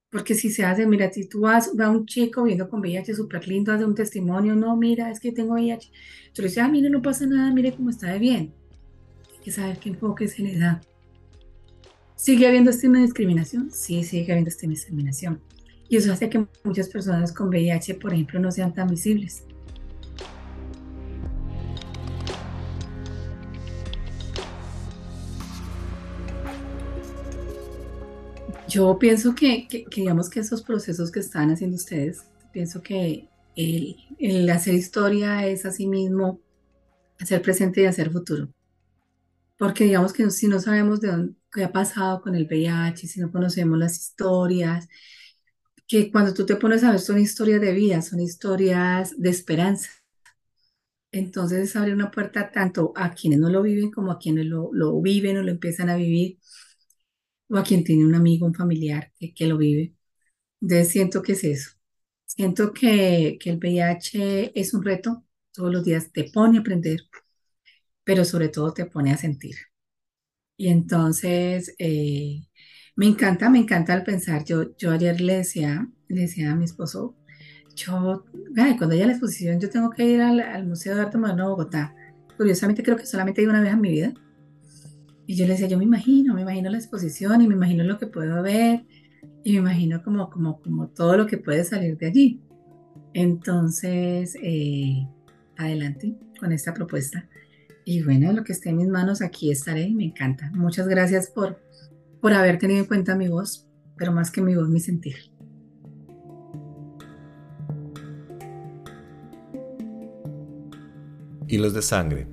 Porque si se hace, mira, si tú vas a un chico viendo con VIH súper lindo, hace un testimonio, no, mira, es que tengo VIH. Tú le dices, ah, mire, no pasa nada, mire cómo está de bien. Hay que saber qué enfoque se le da. ¿Sigue habiendo estima de discriminación? Sí, sigue habiendo estima de discriminación. Y eso hace que muchas personas con VIH, por ejemplo, no sean tan visibles. Yo pienso que, digamos que esos procesos que están haciendo ustedes, pienso que el, hacer historia es asimismo hacer presente y hacer futuro. Porque digamos que si no sabemos de dónde, qué ha pasado con el VIH, si no conocemos las historias, que cuando tú te pones a ver son historias de vida, son historias de esperanza. Entonces abre una puerta tanto a quienes no lo viven como a quienes lo, lo viven o lo empiezan a vivir o a quien tiene un amigo, un familiar que, lo vive. Entonces siento que es eso. Siento que, el VIH es un reto, todos los días te pone a aprender, pero sobre todo te pone a sentir. Y entonces eh, me encanta, me encanta el pensar. Yo, yo ayer le decía, le decía a mi esposo, yo, cuando haya la exposición, yo tengo que ir al, Museo de Arte Moderno de Bogotá. Curiosamente creo que solamente he ido una vez en mi vida y yo le decía, yo me imagino, me imagino la exposición y me imagino lo que puedo ver y me imagino como, como, como todo lo que puede salir de allí. Entonces, eh, adelante con esta propuesta. Y bueno, lo que esté en mis manos, aquí estaré y me encanta. Muchas gracias por, por haber tenido en cuenta mi voz, pero más que mi voz, mi sentir. Hilos de sangre